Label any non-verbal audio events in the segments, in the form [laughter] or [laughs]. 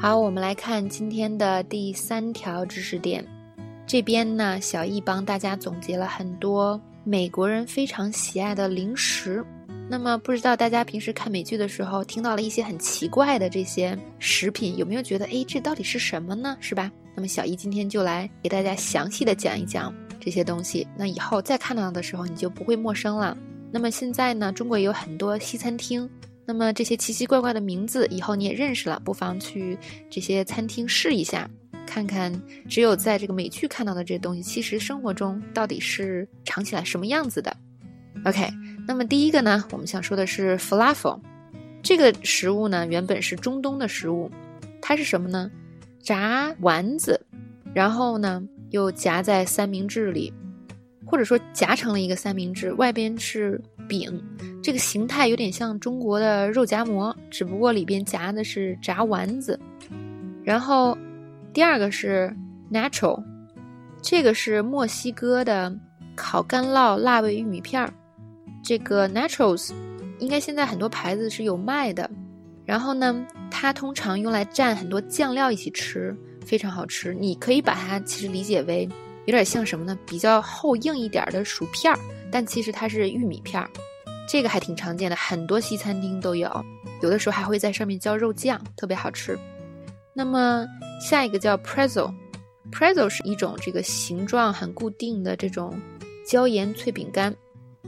好，我们来看今天的第三条知识点。这边呢，小易帮大家总结了很多美国人非常喜爱的零食。那么，不知道大家平时看美剧的时候听到了一些很奇怪的这些食品，有没有觉得，哎，这到底是什么呢？是吧？那么，小易今天就来给大家详细的讲一讲这些东西。那以后再看到的时候，你就不会陌生了。那么现在呢，中国有很多西餐厅。那么这些奇奇怪怪的名字，以后你也认识了，不妨去这些餐厅试一下，看看只有在这个美剧看到的这些东西，其实生活中到底是尝起来什么样子的。OK，那么第一个呢，我们想说的是 falafel，这个食物呢原本是中东的食物，它是什么呢？炸丸子，然后呢又夹在三明治里。或者说夹成了一个三明治，外边是饼，这个形态有点像中国的肉夹馍，只不过里边夹的是炸丸子。然后第二个是 natural，这个是墨西哥的烤干酪辣味玉米片儿。这个 naturals 应该现在很多牌子是有卖的。然后呢，它通常用来蘸很多酱料一起吃，非常好吃。你可以把它其实理解为。有点像什么呢？比较厚硬一点的薯片儿，但其实它是玉米片儿，这个还挺常见的，很多西餐厅都有，有的时候还会在上面浇肉酱，特别好吃。那么下一个叫 pretzel，pretzel 是一种这个形状很固定的这种椒盐脆饼干，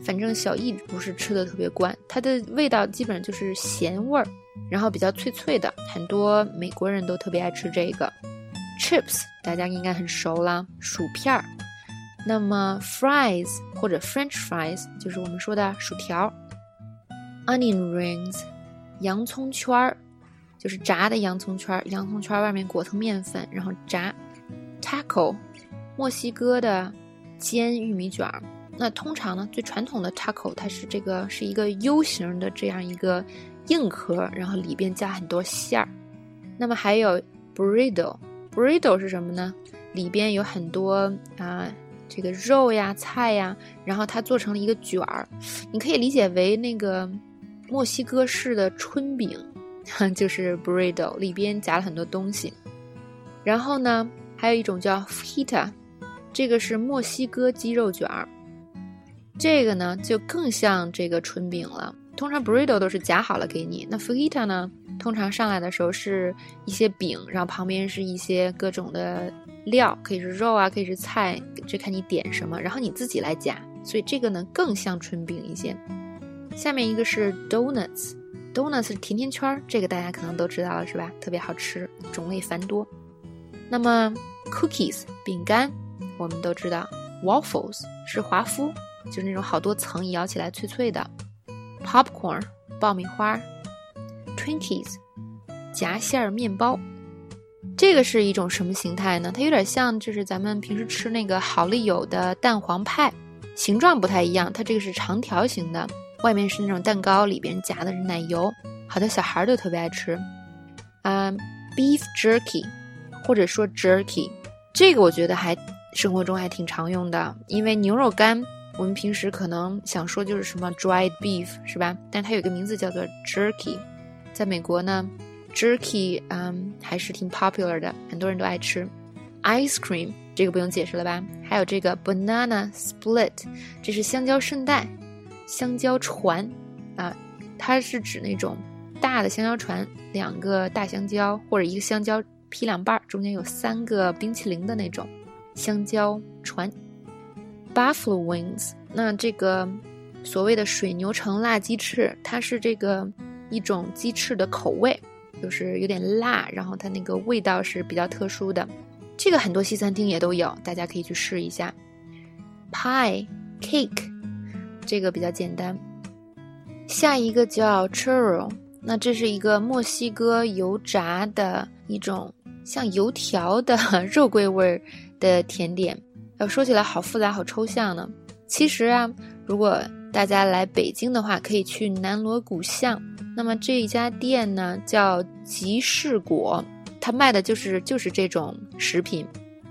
反正小易不是吃的特别惯，它的味道基本上就是咸味儿，然后比较脆脆的，很多美国人都特别爱吃这个。Chips 大家应该很熟了，薯片儿。那么 fries 或者 French fries 就是我们说的薯条。Onion rings 洋葱圈儿，就是炸的洋葱圈儿，洋葱圈儿外面裹层面粉，然后炸。Taco 墨西哥的煎玉米卷儿。那通常呢，最传统的 taco 它是这个是一个 U 型的这样一个硬壳，然后里边加很多馅儿。那么还有 burrito。Burrito 是什么呢？里边有很多啊，这个肉呀、菜呀，然后它做成了一个卷儿，你可以理解为那个墨西哥式的春饼，[laughs] 就是 Burrito 里边夹了很多东西。然后呢，还有一种叫 Fajita，这个是墨西哥鸡肉卷儿，这个呢就更像这个春饼了。通常 Burrito 都是夹好了给你，那 Fajita 呢？通常上来的时候是一些饼，然后旁边是一些各种的料，可以是肉啊，可以是菜，这看你点什么，然后你自己来夹。所以这个呢更像春饼一些。下面一个是 donuts，donuts 甜甜圈，这个大家可能都知道了是吧？特别好吃，种类繁多。那么 cookies 饼干，我们都知道 waffles 是华夫，就是那种好多层咬起来脆脆的。popcorn 爆米花。Twinkies，夹馅儿面包，这个是一种什么形态呢？它有点像，就是咱们平时吃那个好丽友的蛋黄派，形状不太一样。它这个是长条形的，外面是那种蛋糕，里边夹的是奶油，好多小孩都特别爱吃。啊，Beef Jerky，或者说 Jerky，这个我觉得还生活中还挺常用的，因为牛肉干，我们平时可能想说就是什么 dried beef 是吧？但它有个名字叫做 Jerky。在美国呢，jerky 嗯还是挺 popular 的，很多人都爱吃。ice cream 这个不用解释了吧？还有这个 banana split，这是香蕉圣代、香蕉船啊，它是指那种大的香蕉船，两个大香蕉或者一个香蕉劈两半，中间有三个冰淇淋的那种香蕉船。buffalo wings，那这个所谓的水牛城辣鸡翅，它是这个。一种鸡翅的口味，就是有点辣，然后它那个味道是比较特殊的。这个很多西餐厅也都有，大家可以去试一下。Pie cake，这个比较简单。下一个叫 churro，那这是一个墨西哥油炸的一种像油条的 [laughs] 肉桂味儿的甜点。要说起来好复杂、好抽象呢。其实啊，如果大家来北京的话，可以去南锣鼓巷。那么这一家店呢，叫集市果，它卖的就是就是这种食品。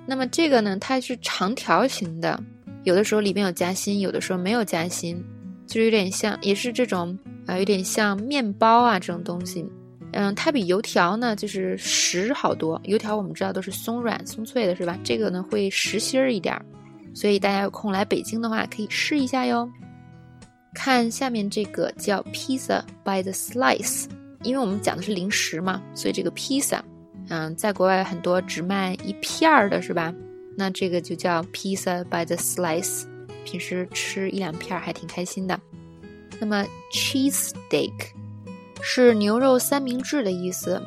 那么这个呢，它是长条形的，有的时候里面有夹心，有的时候没有夹心，就是有点像，也是这种啊，有点像面包啊这种东西。嗯，它比油条呢就是实好多。油条我们知道都是松软松脆的，是吧？这个呢会实心儿一点儿，所以大家有空来北京的话可以试一下哟。看下面这个叫 Pizza by the Slice，因为我们讲的是零食嘛，所以这个 pizza，嗯，在国外很多只卖一片儿的，是吧？那这个就叫 Pizza by the Slice，平时吃一两片儿还挺开心的。那么 Cheese Steak。是牛肉三明治的意思，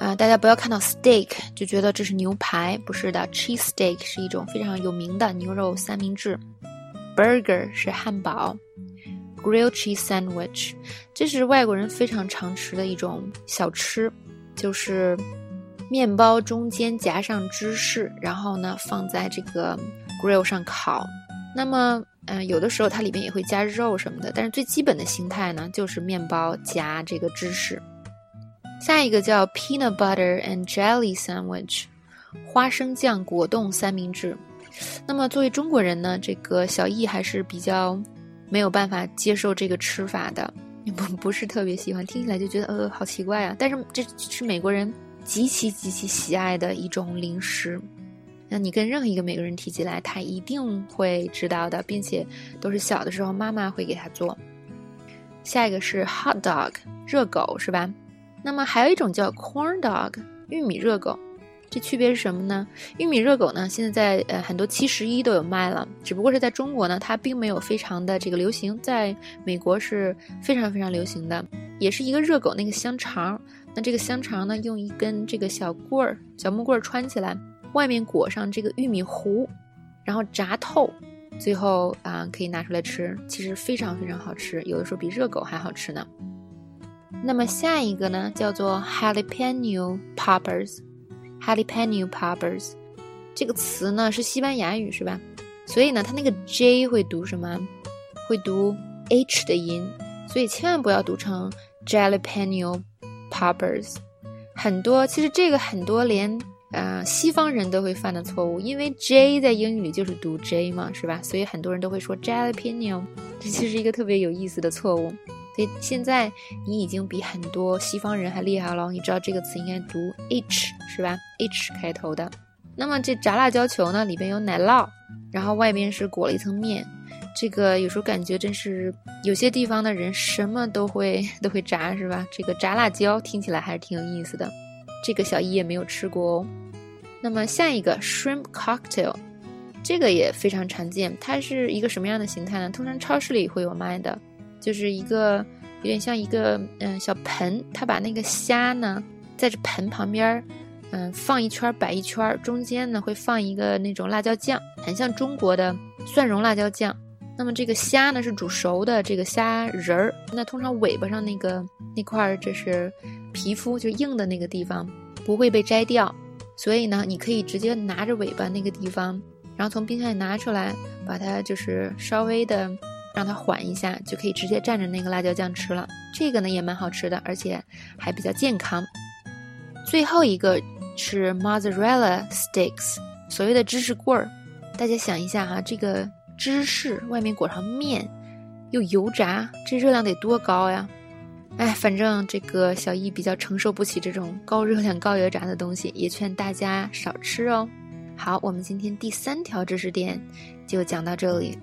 啊，大家不要看到 steak 就觉得这是牛排，不是的，cheese steak 是一种非常有名的牛肉三明治。burger 是汉堡，grilled cheese sandwich 这是外国人非常常吃的一种小吃，就是面包中间夹上芝士，然后呢放在这个 grill 上烤。那么嗯，有的时候它里面也会加肉什么的，但是最基本的形态呢，就是面包夹这个芝士。下一个叫 peanut butter and jelly sandwich，花生酱果冻三明治。那么作为中国人呢，这个小易还是比较没有办法接受这个吃法的，不不是特别喜欢，听起来就觉得呃好奇怪啊。但是这是美国人极其极其喜爱的一种零食。那你跟任何一个美国人提起来，他一定会知道的，并且都是小的时候妈妈会给他做。下一个是 hot dog 热狗是吧？那么还有一种叫 corn dog 玉米热狗，这区别是什么呢？玉米热狗呢，现在在呃很多七十一都有卖了，只不过是在中国呢，它并没有非常的这个流行，在美国是非常非常流行的，也是一个热狗那个香肠，那这个香肠呢，用一根这个小棍儿小木棍儿穿起来。外面裹上这个玉米糊，然后炸透，最后啊可以拿出来吃，其实非常非常好吃，有的时候比热狗还好吃呢。那么下一个呢，叫做 jalapeno poppers Jalapeno poppers 这个词呢是西班牙语是吧？所以呢，它那个 J 会读什么？会读 H 的音，所以千万不要读成 jalapeno poppers。很多其实这个很多连。啊，西方人都会犯的错误，因为 J 在英语里就是读 J 嘛，是吧？所以很多人都会说 jalapeno，这其实一个特别有意思的错误。所以现在你已经比很多西方人还厉害了，你知道这个词应该读 H 是吧？H 开头的。那么这炸辣椒球呢，里边有奶酪，然后外边是裹了一层面。这个有时候感觉真是有些地方的人什么都会 [laughs] 都会炸，是吧？这个炸辣椒听起来还是挺有意思的。这个小一也没有吃过哦。那么下一个 shrimp cocktail，这个也非常常见。它是一个什么样的形态呢？通常超市里会有卖的，就是一个有点像一个嗯小盆，它把那个虾呢在这盆旁边儿，嗯放一圈摆一圈，中间呢会放一个那种辣椒酱，很像中国的蒜蓉辣椒酱。那么这个虾呢是煮熟的这个虾仁儿，那通常尾巴上那个那块儿这是皮肤，就硬的那个地方不会被摘掉。所以呢，你可以直接拿着尾巴那个地方，然后从冰箱里拿出来，把它就是稍微的让它缓一下，就可以直接蘸着那个辣椒酱吃了。这个呢也蛮好吃的，而且还比较健康。最后一个是 mozzarella sticks，所谓的芝士棍儿。大家想一下哈，这个芝士外面裹上面，又油炸，这热量得多高呀？哎，反正这个小易比较承受不起这种高热量、高油炸的东西，也劝大家少吃哦。好，我们今天第三条知识点就讲到这里。